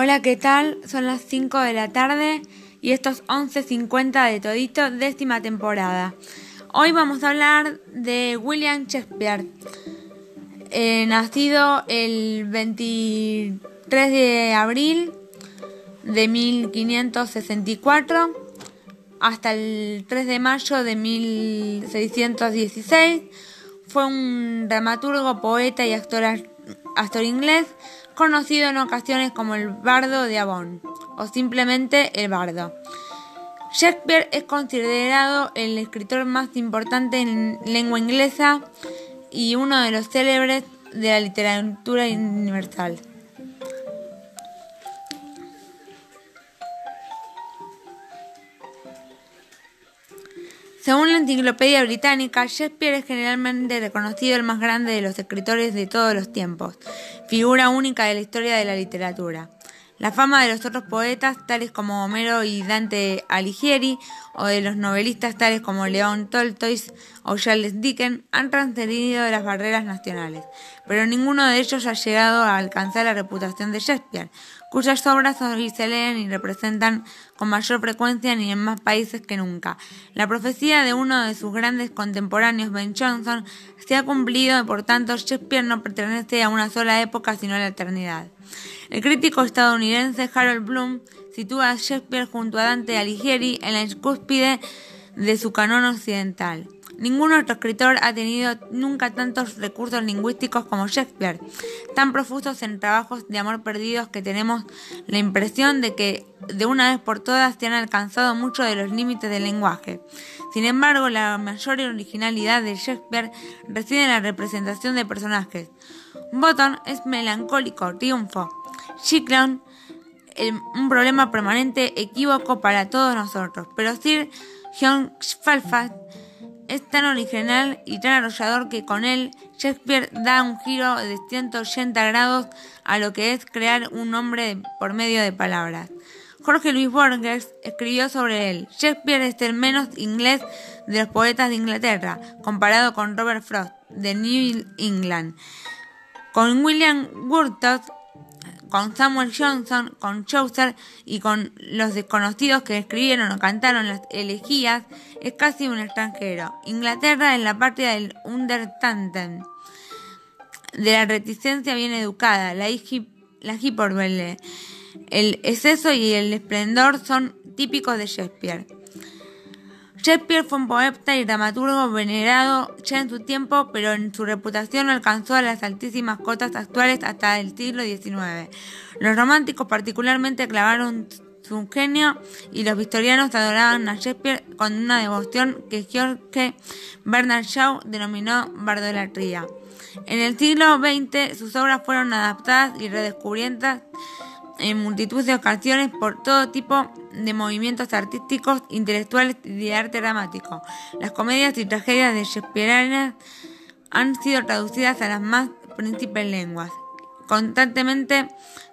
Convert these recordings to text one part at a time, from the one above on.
Hola, ¿qué tal? Son las 5 de la tarde y estos 11.50 de todito, décima temporada. Hoy vamos a hablar de William Shakespeare, eh, nacido el 23 de abril de 1564 hasta el 3 de mayo de 1616. Fue un dramaturgo, poeta y actor, actor inglés conocido en ocasiones como el bardo de Avon o simplemente el bardo. Shakespeare es considerado el escritor más importante en lengua inglesa y uno de los célebres de la literatura universal. Según la Enciclopedia Británica, Shakespeare es generalmente reconocido el más grande de los escritores de todos los tiempos, figura única de la historia de la literatura. La fama de los otros poetas, tales como Homero y Dante Alighieri, o de los novelistas tales como León Tolstoy o Charles Dickens, han trascendido las barreras nacionales, pero ninguno de ellos ha llegado a alcanzar la reputación de Shakespeare, cuyas obras hoy se leen y representan con mayor frecuencia ni en más países que nunca. La profecía de uno de sus grandes contemporáneos, Ben Jonson, se ha cumplido y por tanto Shakespeare no pertenece a una sola época sino a la eternidad. El crítico estadounidense Harold Bloom sitúa a Shakespeare junto a Dante Alighieri en la cúspide de su canon occidental. Ningún otro escritor ha tenido nunca tantos recursos lingüísticos como Shakespeare, tan profusos en trabajos de amor perdidos que tenemos la impresión de que de una vez por todas se han alcanzado muchos de los límites del lenguaje. Sin embargo, la mayor originalidad de Shakespeare reside en la representación de personajes. Bottom es melancólico, triunfo. Chiclon, un problema permanente equívoco para todos nosotros, pero Sir John Falstaff es tan original y tan arrollador que con él Shakespeare da un giro de 180 grados a lo que es crear un nombre por medio de palabras. Jorge Luis Borges escribió sobre él. Shakespeare es el menos inglés de los poetas de Inglaterra, comparado con Robert Frost, de New England. Con William Wordsworth con Samuel Johnson, con Chaucer y con los desconocidos que escribieron o cantaron las elegías, es casi un extranjero. Inglaterra es la patria del Undertanten, de la reticencia bien educada, la, la hiperbole. El exceso y el esplendor son típicos de Shakespeare. Shakespeare fue un poeta y dramaturgo venerado ya en su tiempo, pero en su reputación no alcanzó a las altísimas cotas actuales hasta el siglo XIX. Los románticos particularmente clavaron su genio y los victorianos adoraban a Shakespeare con una devoción que George Bernard Shaw denominó bardolatría. En el siglo XX sus obras fueron adaptadas y redescubiertas en multitud de ocasiones por todo tipo de movimientos artísticos, intelectuales y de arte dramático. Las comedias y tragedias de Shakespeare han sido traducidas a las más principales lenguas. Constantemente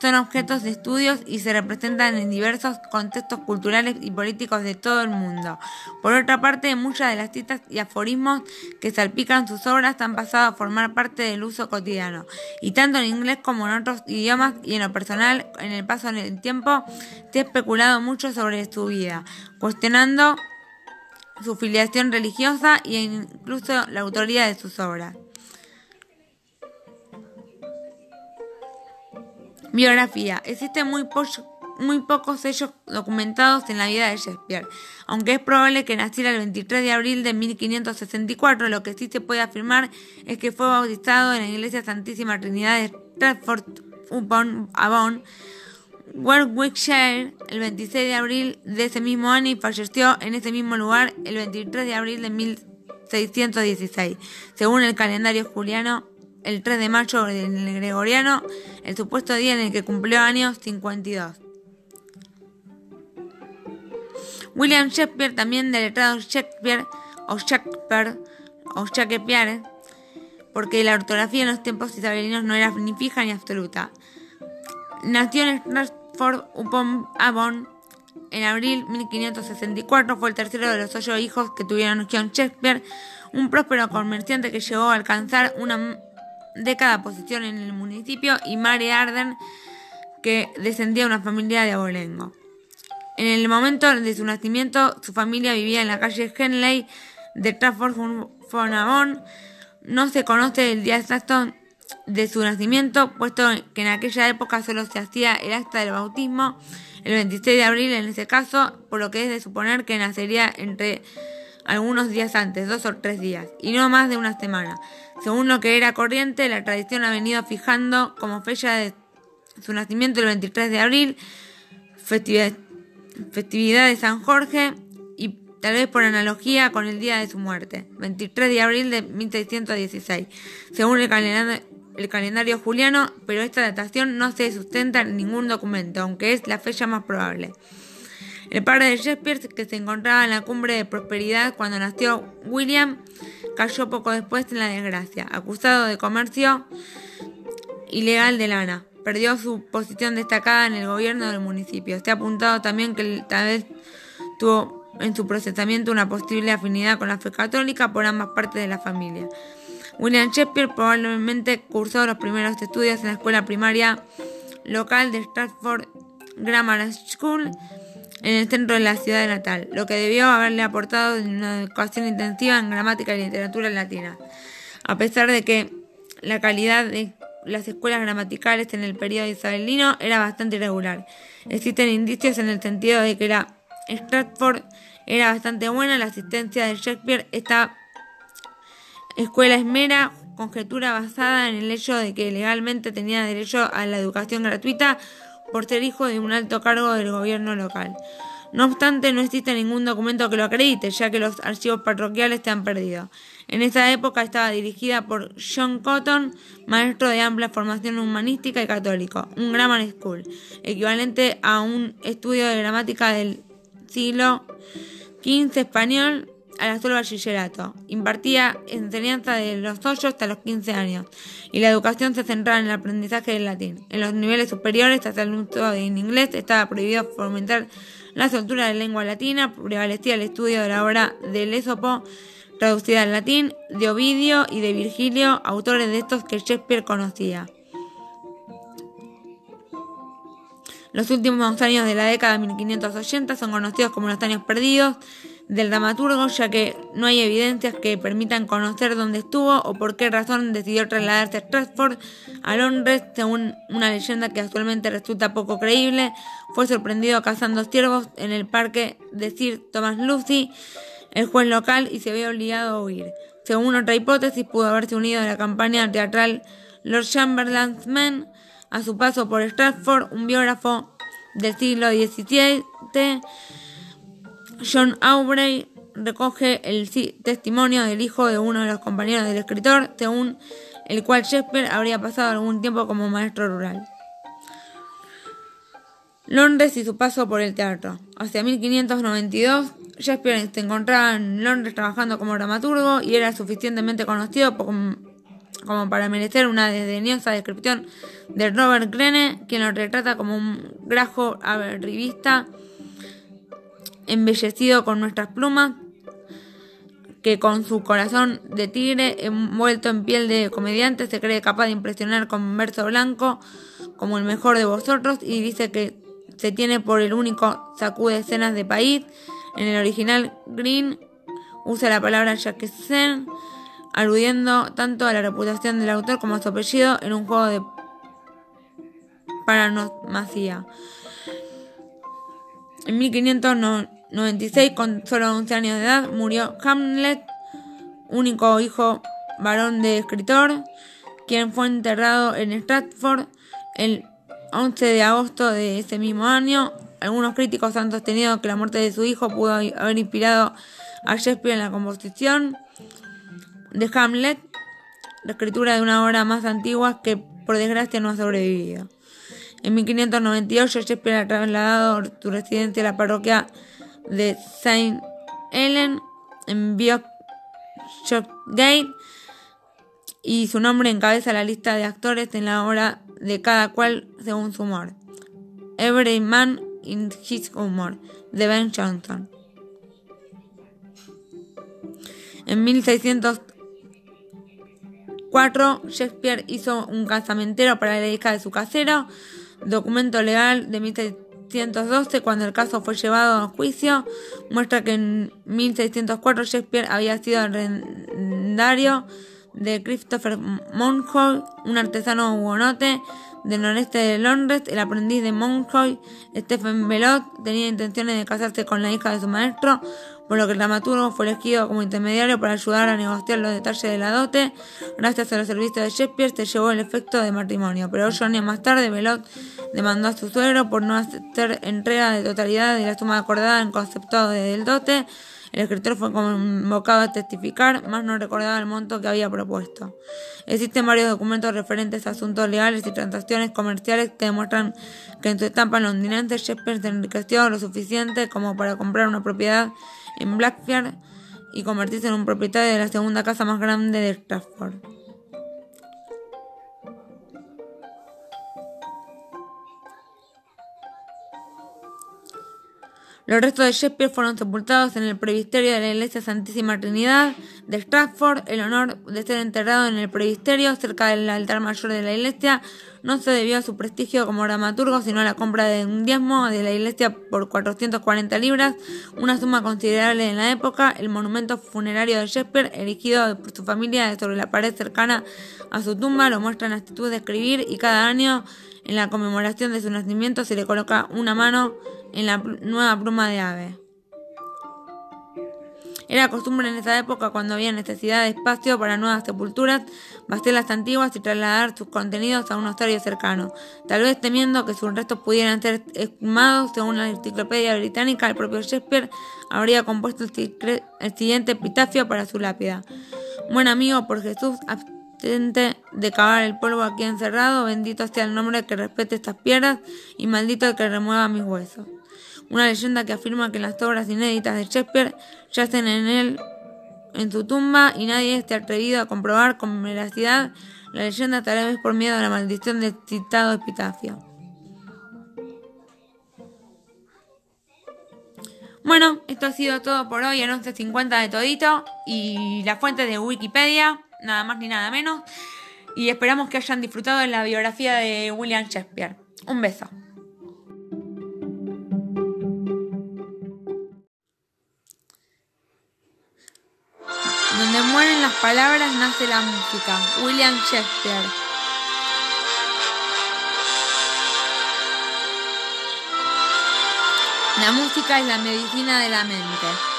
son objetos de estudios y se representan en diversos contextos culturales y políticos de todo el mundo. Por otra parte, muchas de las citas y aforismos que salpican sus obras han pasado a formar parte del uso cotidiano, y tanto en inglés como en otros idiomas y en lo personal, en el paso del tiempo, se ha especulado mucho sobre su vida, cuestionando su filiación religiosa e incluso la autoría de sus obras. Biografía. Existen muy, muy pocos hechos documentados en la vida de Shakespeare, aunque es probable que naciera el 23 de abril de 1564, lo que sí se puede afirmar es que fue bautizado en la iglesia Santísima Trinidad de Stratford upon Avon, Warwickshire, el 26 de abril de ese mismo año y falleció en ese mismo lugar el 23 de abril de 1616, según el calendario juliano el 3 de mayo del gregoriano, el supuesto día en el que cumplió años 52. William Shakespeare, también del letrado Shakespeare o Shakespeare o Shakespeare, porque la ortografía en los tiempos isabelinos no era ni fija ni absoluta. Nació en Stratford upon Avon en abril 1564, fue el tercero de los ocho hijos que tuvieron John Shakespeare, un próspero comerciante que llegó a alcanzar una de cada posición en el municipio y Mary Arden, que descendía de una familia de abolengo. En el momento de su nacimiento, su familia vivía en la calle Henley de Trafford-on-Avon. No se conoce el día exacto de su nacimiento, puesto que en aquella época solo se hacía el acta del bautismo el 26 de abril en ese caso, por lo que es de suponer que nacería entre algunos días antes, dos o tres días, y no más de una semana. Según lo que era corriente, la tradición ha venido fijando como fecha de su nacimiento el 23 de abril, festividad, festividad de San Jorge y tal vez por analogía con el día de su muerte, 23 de abril de 1616, según el calendario, el calendario juliano, pero esta datación no se sustenta en ningún documento, aunque es la fecha más probable. El padre de Shakespeare, que se encontraba en la cumbre de prosperidad cuando nació William, cayó poco después en la desgracia, acusado de comercio ilegal de lana. Perdió su posición destacada en el gobierno del municipio. Se ha apuntado también que tal vez tuvo en su procesamiento una posible afinidad con la fe católica por ambas partes de la familia. William Shakespeare probablemente cursó los primeros estudios en la escuela primaria local de Stratford Grammar School en el centro de la ciudad natal, lo que debió haberle aportado una educación intensiva en gramática y literatura latina. A pesar de que la calidad de las escuelas gramaticales en el periodo isabelino era bastante irregular. Existen indicios en el sentido de que la Stratford era bastante buena, la asistencia de Shakespeare está escuela es mera conjetura basada en el hecho de que legalmente tenía derecho a la educación gratuita por ser hijo de un alto cargo del gobierno local. No obstante, no existe ningún documento que lo acredite, ya que los archivos parroquiales se han perdido. En esa época estaba dirigida por John Cotton, maestro de amplia formación humanística y católico, un grammar school, equivalente a un estudio de gramática del siglo XV español a la solo bachillerato. Impartía enseñanza de los 8 hasta los 15 años y la educación se centraba en el aprendizaje del latín. En los niveles superiores, hasta el uso en inglés, estaba prohibido fomentar la soltura de lengua latina, prevalecía el estudio de la obra del Esopo, traducida al latín, de Ovidio y de Virgilio, autores de estos que Shakespeare conocía. Los últimos años de la década de 1580 son conocidos como los años perdidos, del dramaturgo, ya que no hay evidencias que permitan conocer dónde estuvo o por qué razón decidió trasladarse a Stratford, a Londres, según una leyenda que actualmente resulta poco creíble. Fue sorprendido cazando ciervos en el parque de Sir Thomas Lucy, el juez local, y se vio obligado a huir. Según otra hipótesis, pudo haberse unido a la campaña teatral Lord Chamberlain's Men. A su paso por Stratford, un biógrafo del siglo XVII John Aubrey recoge el testimonio del hijo de uno de los compañeros del escritor, según el cual Shakespeare habría pasado algún tiempo como maestro rural. Londres y su paso por el teatro. Hacia 1592, Shakespeare se encontraba en Londres trabajando como dramaturgo y era suficientemente conocido como, para merecer una desdeñosa descripción de Robert Greene, quien lo retrata como un grajo revista embellecido con nuestras plumas, que con su corazón de tigre envuelto en piel de comediante se cree capaz de impresionar con verso blanco como el mejor de vosotros y dice que se tiene por el único sacude escenas de país. En el original Green usa la palabra Jackson aludiendo tanto a la reputación del autor como a su apellido en un juego de paranosmacía. En 1590 96, con solo 11 años de edad, murió Hamlet, único hijo varón de escritor, quien fue enterrado en Stratford el 11 de agosto de ese mismo año. Algunos críticos han sostenido que la muerte de su hijo pudo haber inspirado a Shakespeare en la composición de Hamlet, la escritura de una obra más antigua que por desgracia no ha sobrevivido. En 1598 Shakespeare ha trasladado su residencia a la parroquia de Saint Helen en Gate y su nombre encabeza la lista de actores en la obra de cada cual según su humor. Every Man in His Humor de Ben Jonson. En 1604 Shakespeare hizo un casamentero para la hija de su casero, documento legal de 1612, cuando el caso fue llevado a juicio, muestra que en 1604 Shakespeare había sido arrendario de Christopher Monroe, un artesano hugonote del noreste de Londres, el aprendiz de Monroe, Stephen Belot, tenía intenciones de casarse con la hija de su maestro, por lo que el dramaturgo fue elegido como intermediario para ayudar a negociar los detalles de la dote. Gracias a los servicios de Shakespeare se llevó el efecto de matrimonio, pero ocho años más tarde Belot demandó a su suegro por no hacer entrega de totalidad de la suma acordada en concepto del dote. El escritor fue convocado a testificar, más no recordaba el monto que había propuesto. Existen varios documentos referentes a asuntos legales y transacciones comerciales que demuestran que en su etapa londinense Shakespeare se enriqueció lo suficiente como para comprar una propiedad en Blackfriars y convertirse en un propietario de la segunda casa más grande de Stratford. Los restos de Shakespeare fueron sepultados en el presbiterio de la Iglesia Santísima Trinidad de Stratford. El honor de ser enterrado en el presbiterio, cerca del altar mayor de la iglesia, no se debió a su prestigio como dramaturgo, sino a la compra de un diezmo de la iglesia por 440 libras, una suma considerable en la época. El monumento funerario de Shakespeare, erigido por su familia sobre la pared cercana a su tumba, lo muestra en actitud de escribir y cada año, en la conmemoración de su nacimiento, se le coloca una mano en la nueva pluma de ave. Era costumbre en esa época, cuando había necesidad de espacio para nuevas sepulturas, vaciar las antiguas y trasladar sus contenidos a un osario cercano, tal vez temiendo que sus restos pudieran ser exhumados. Según la enciclopedia británica, el propio Shakespeare habría compuesto el siguiente epitafio para su lápida. Buen amigo por Jesús, abstente de cavar el polvo aquí encerrado, bendito sea el nombre que respete estas piedras y maldito el que remueva mis huesos una leyenda que afirma que las obras inéditas de Shakespeare yacen en él en su tumba y nadie esté atrevido a comprobar con veracidad la leyenda tal vez por miedo a la maldición del citado epitafio. Bueno, esto ha sido todo por hoy en 11.50 de todito y la fuente de Wikipedia, nada más ni nada menos. Y esperamos que hayan disfrutado de la biografía de William Shakespeare. Un beso. Palabras nace la música. William Shakespeare. La música es la medicina de la mente.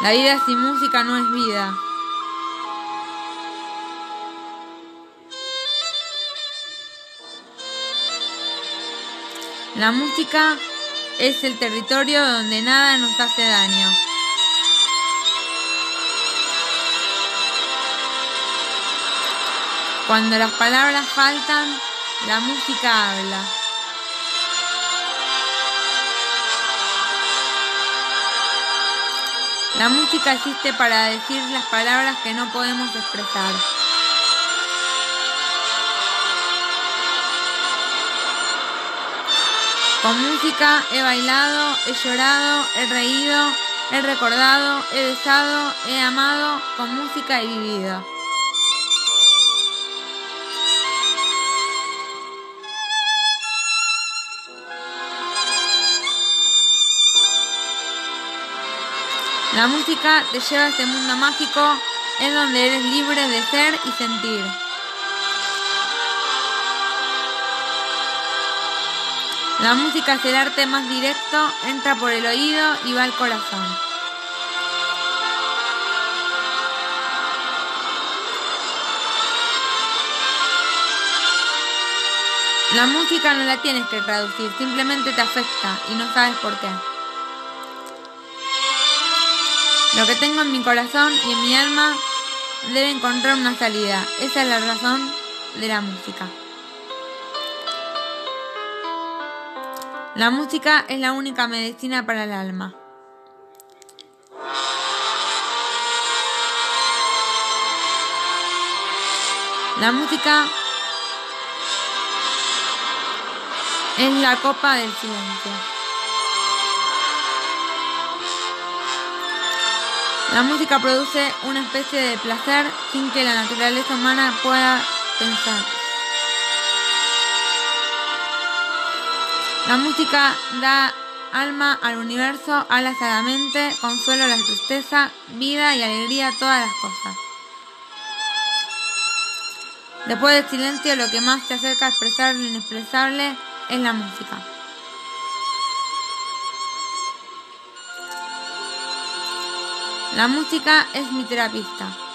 La vida sin música no es vida. La música es el territorio donde nada nos hace daño. Cuando las palabras faltan, la música habla. La música existe para decir las palabras que no podemos expresar. Con música he bailado, he llorado, he reído, he recordado, he besado, he amado, con música he vivido. La música te lleva a este mundo mágico, es donde eres libre de ser y sentir. La música es el arte más directo, entra por el oído y va al corazón. La música no la tienes que traducir, simplemente te afecta y no sabes por qué. Lo que tengo en mi corazón y en mi alma debe encontrar una salida. Esa es la razón de la música. La música es la única medicina para el alma. La música Es la copa del silencio. La música produce una especie de placer sin que la naturaleza humana pueda pensar. La música da alma al universo, alas a la mente, consuelo a la tristeza, vida y alegría a todas las cosas. Después del silencio, lo que más se acerca a expresar lo inexpresable es la música. La música es mi terapista.